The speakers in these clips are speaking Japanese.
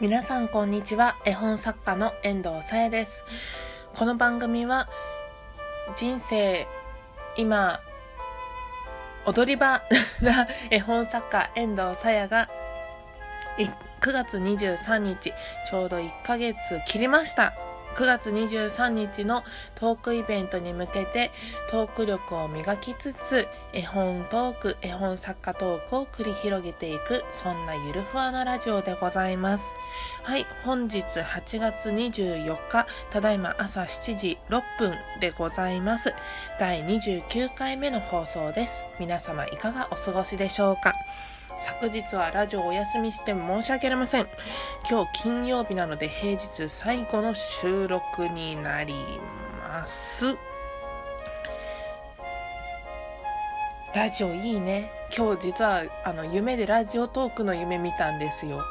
皆さんこんにちは。絵本作家の遠藤さやです。この番組は人生今踊り場 な絵本作家遠藤さやが9月23日ちょうど1ヶ月切りました。9月23日のトークイベントに向けてトーク力を磨きつつ絵本トーク、絵本作家トークを繰り広げていくそんなゆるふわなラジオでございます。はい、本日8月24日、ただいま朝7時6分でございます。第29回目の放送です。皆様いかがお過ごしでしょうか？昨日はラジオお休みして申し訳ありません。今日金曜日なので平日最後の収録になります。ラジオいいね。今日実はあの夢でラジオトークの夢見たんですよ。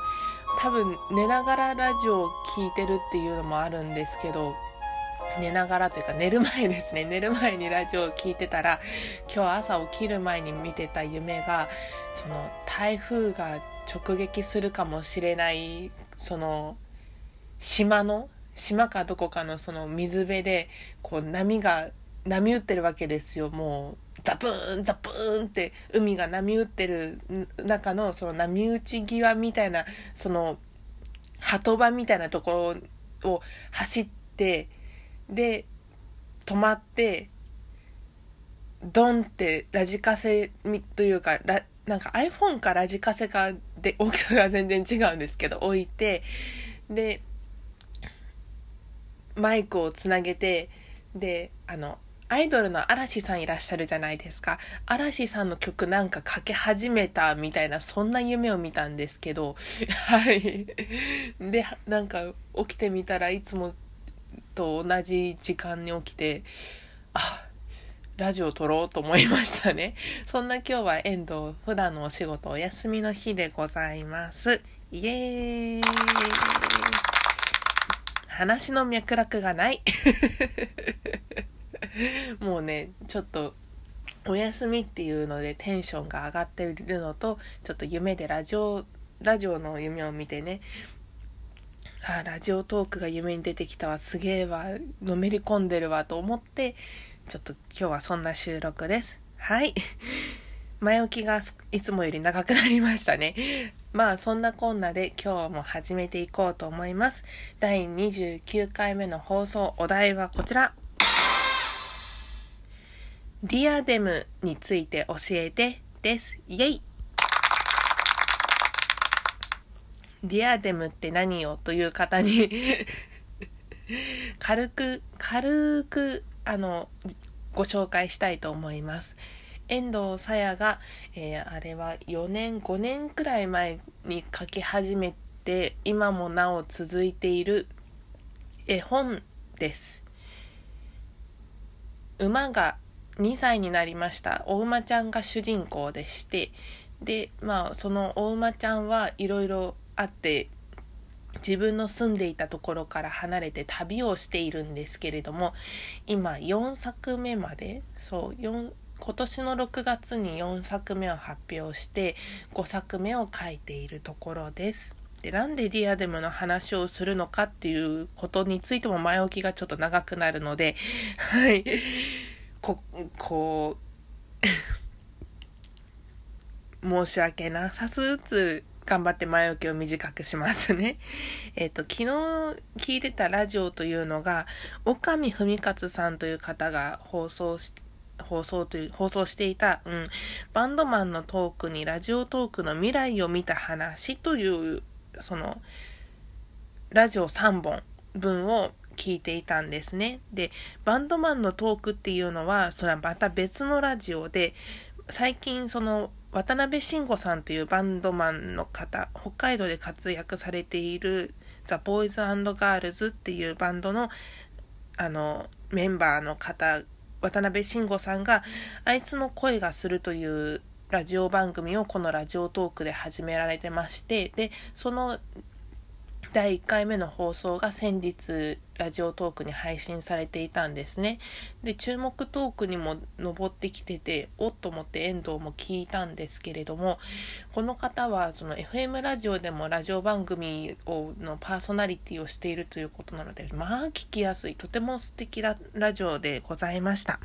多分寝ながらラジオを聴いてるっていうのもあるんですけど、寝ながらというか寝る前ですね。寝る前にラジオを聴いてたら、今日朝起きる前に見てた夢が、その台風が直撃するかもしれない、その島の、島かどこかのその水辺で、こう波が、波打ってるわけですよ。もう、ザプーン、ザプーンって海が波打ってる中のその波打ち際みたいな、その、鳩場みたいなところを走って、で、止まって、ドンってラジカセというか、ラなんか iPhone かラジカセかで大きさが全然違うんですけど、置いて、で、マイクをつなげて、で、あの、アイドルの嵐さんいらっしゃるじゃないですか。嵐さんの曲なんかかけ始めたみたいな、そんな夢を見たんですけど、はい。で、なんか起きてみたらいつもと同じ時間に起きて、あ、ラジオ撮ろうと思いましたね。そんな今日は遠藤、普段のお仕事お休みの日でございます。イエーイ話の脈絡がない。もうね、ちょっと、お休みっていうのでテンションが上がっているのと、ちょっと夢でラジオ、ラジオの夢を見てね、あラジオトークが夢に出てきたわ、すげえわ、のめり込んでるわと思って、ちょっと今日はそんな収録です。はい。前置きがいつもより長くなりましたね。まあそんなこんなで今日も始めていこうと思います。第29回目の放送、お題はこちら。ディアデムについて教えてです。イェイディアデムって何よ？という方に 軽く、軽く、あの、ご紹介したいと思います。遠藤さやが、えー、あれは4年、5年くらい前に書き始めて、今もなお続いている絵本です。馬が2歳になりました。お馬ちゃんが主人公でして、で、まあ、そのお馬ちゃんはいろいろあって自分の住んでいたところから離れて旅をしているんですけれども今4作目までそう4今年の6月に4作目を発表して5作目を書いているところです。でなんでディアデムの話をするのかっていうことについても前置きがちょっと長くなるので、はい。こ、こう、申し訳なさすつ頑張って前置きを短くしますね。えっ、と、昨日聞いてたラジオというのが、岡見文勝さんという方が放送し放送という、放送していた、うん、バンドマンのトークにラジオトークの未来を見た話という、その、ラジオ3本分を聞いていたんですね。で、バンドマンのトークっていうのは、それはまた別のラジオで、最近その渡辺慎吾さんというバンドマンの方、北海道で活躍されているザ・ボーイズガールズっていうバンドのあのメンバーの方、渡辺慎吾さんがあいつの声がするというラジオ番組をこのラジオトークで始められてまして、で、その第1回目の放送が先日ラジオトークに配信されていたんですね。で、注目トークにも上ってきてて、おっと思って遠藤も聞いたんですけれども、この方はその FM ラジオでもラジオ番組をのパーソナリティをしているということなので、まあ聞きやすい、とても素敵なラジオでございました。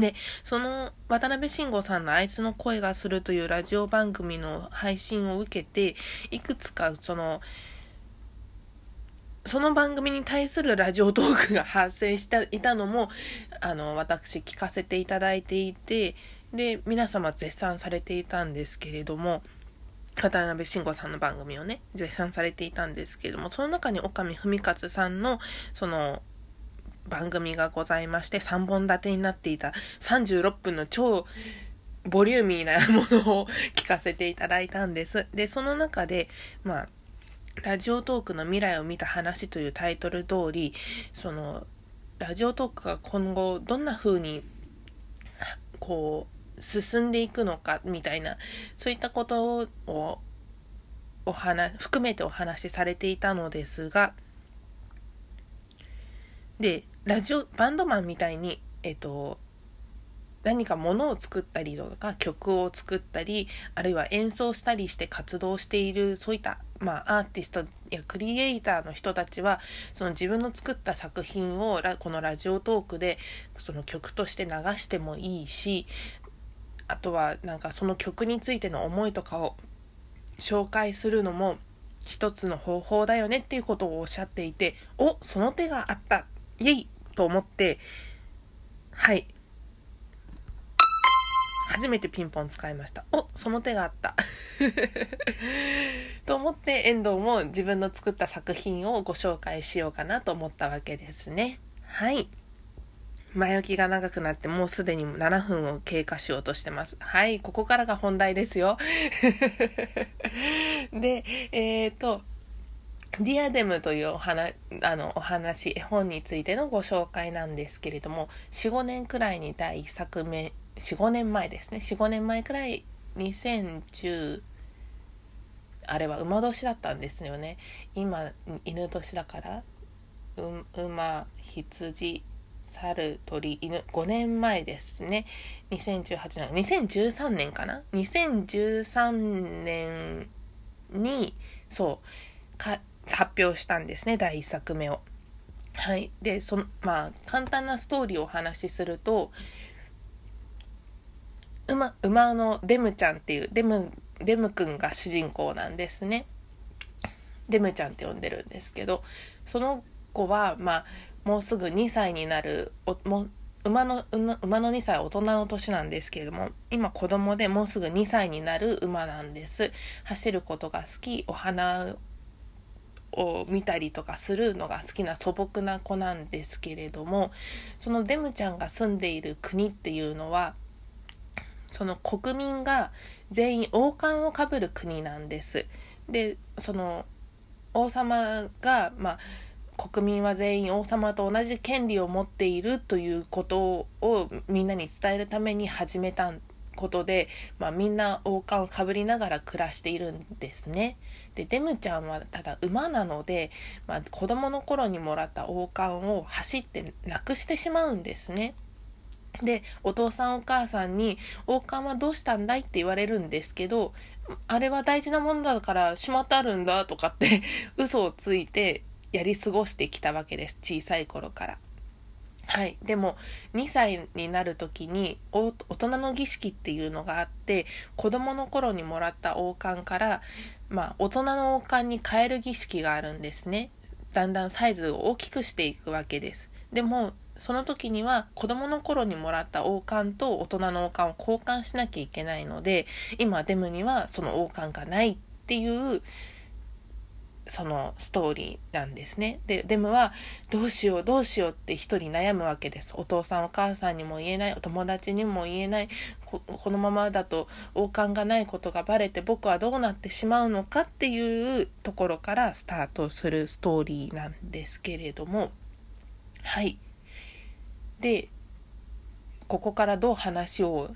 で、その渡辺慎吾さんのあいつの声がするというラジオ番組の配信を受けて、いくつかその、その番組に対するラジオトークが発生していたのも、あの、私聞かせていただいていて、で、皆様絶賛されていたんですけれども、渡辺慎吾さんの番組をね、絶賛されていたんですけれども、その中に岡見文勝さんの、その、番組がございまして、3本立てになっていた36分の超ボリューミーなものを聞かせていただいたんです。で、その中で、まあ、ラジオトークの未来を見た話というタイトル通り、その、ラジオトークが今後どんな風に、こう、進んでいくのかみたいな、そういったことをお話、含めてお話しされていたのですが、で、ラジオ、バンドマンみたいに、えっと、何か物を作ったりとか曲を作ったりあるいは演奏したりして活動しているそういった、まあ、アーティストやクリエイターの人たちはその自分の作った作品をこのラジオトークでその曲として流してもいいしあとはなんかその曲についての思いとかを紹介するのも一つの方法だよねっていうことをおっしゃっていておその手があった。イエイ！と思ってはい。初めてピンポン使いました。お、その手があった。と思って遠藤も自分の作った作品をご紹介しようかなと思ったわけですね。はい。前置きが長くなってもうすでに7分を経過しようとしてます。はい、ここからが本題ですよ。で、えっ、ー、と、ディアデムというお話、あの、お話、絵本についてのご紹介なんですけれども、4、5年くらいに第1作目45年前ですね。45年前くらい2010あれは馬年だったんですよね。今犬年だから。馬羊猿鳥犬。5年前ですね。2018年2013年かな？2013年にそうか発表したんですね第1作目を。はい。でそのまあ簡単なストーリーをお話しすると馬、馬のデムちゃんっていう、デム、デムくんが主人公なんですね。デムちゃんって呼んでるんですけど、その子は、まあ、もうすぐ2歳になる、おも馬の馬の2歳は大人の年なんですけれども今子供でもうすぐ2歳になる馬なんです走ることが好きお花を見たりとかするのが好きな素朴な子なんですけれどもそのデムちゃんが住んでいる国っていうのはその国民が全員王冠をかぶる国なんです。でその王様が、まあ、国民は全員王様と同じ権利を持っているということをみんなに伝えるために始めたことで、まあ、みんな王冠をかぶりながら暮らしているんですね。でデムちゃんはただ馬なので、まあ、子供の頃にもらった王冠を走ってなくしてしまうんですね。で、お父さんお母さんに、王冠はどうしたんだいって言われるんですけど、あれは大事なものだからしまってあるんだとかって 嘘をついてやり過ごしてきたわけです。小さい頃から。はい。でも、2歳になる時に大人の儀式っていうのがあって、子供の頃にもらった王冠から、まあ、大人の王冠に変える儀式があるんですね。だんだんサイズを大きくしていくわけです。でも、その時には子供の頃にもらった王冠と大人の王冠を交換しなきゃいけないので今デムにはその王冠がないっていうそのストーリーなんですね。で、デムはどうしようどうしようって一人悩むわけです。お父さんお母さんにも言えない、お友達にも言えない、このままだと王冠がないことがバレて僕はどうなってしまうのかっていうところからスタートするストーリーなんですけれども、はい。でここからどう話を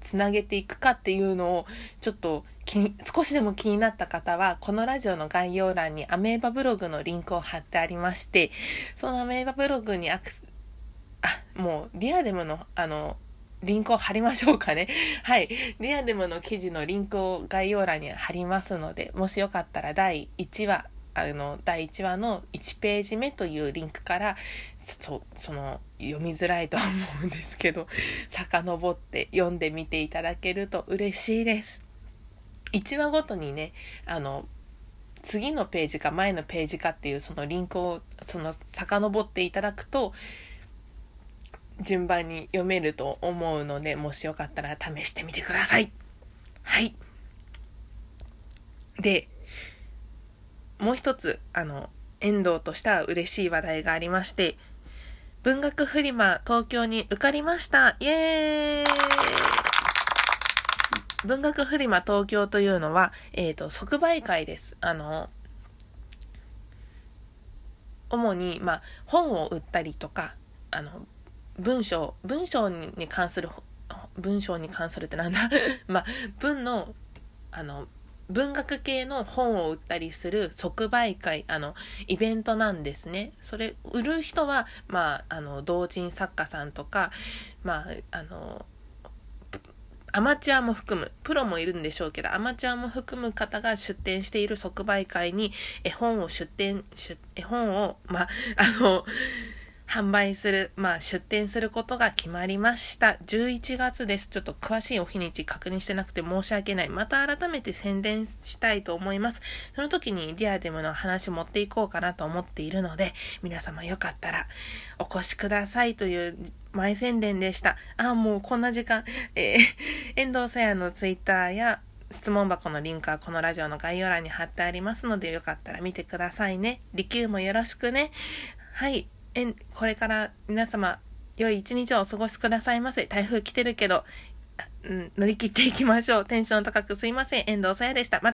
つなげていくかっていうのをちょっと気に少しでも気になった方はこのラジオの概要欄にアメーバブログのリンクを貼ってありましてそのアメーバブログにアクセあもうディアデムのあのリンクを貼りましょうかね。はい。ディアデムの記事のリンクを概要欄に貼りますので、もしよかったら第1話、あの、第1話の1ページ目というリンクから、そその読みづらいとは思うんですけど 遡って読んでみていただけると嬉しいです。1話ごとにねあの次のページか前のページかっていうそのリンクをその遡っていただくと順番に読めると思うのでもしよかったら試してみてください。はい。でもう一つあの遠藤としては嬉しい話題がありまして文学フリマ東京に受かりました。イエーイ。文学フリマ東京というのは、えっ、ー、と、即売会です。あの、主に、まあ、本を売ったりとか、あの、文章、文章に関する、文章に関するってなんだ？まあ、文の、あの、文学系の本を売ったりする即売会、あの、イベントなんですね。それ、売る人は、まあ、あの、同人作家さんとか、まあ、あの、アマチュアも含む、プロもいるんでしょうけど、アマチュアも含む方が出展している即売会に絵本を出展、絵本を、まあ、あの、販売する、まあ、出店することが決まりました。11月です。ちょっと詳しいお日にち確認してなくて申し訳ない。また改めて宣伝したいと思います。その時にディアデムの話持っていこうかなと思っているので、皆様よかったらお越しくださいという前宣伝でした。あ、もうこんな時間。えー、遠藤さやのツイッターや質問箱のリンクはこのラジオの概要欄に貼ってありますので、よかったら見てくださいね。利休もよろしくね。はい。えんこれから皆様、良い一日をお過ごしくださいませ。台風来てるけど、うん、乗り切っていきましょう。テンション高くすいません。遠藤さやでした。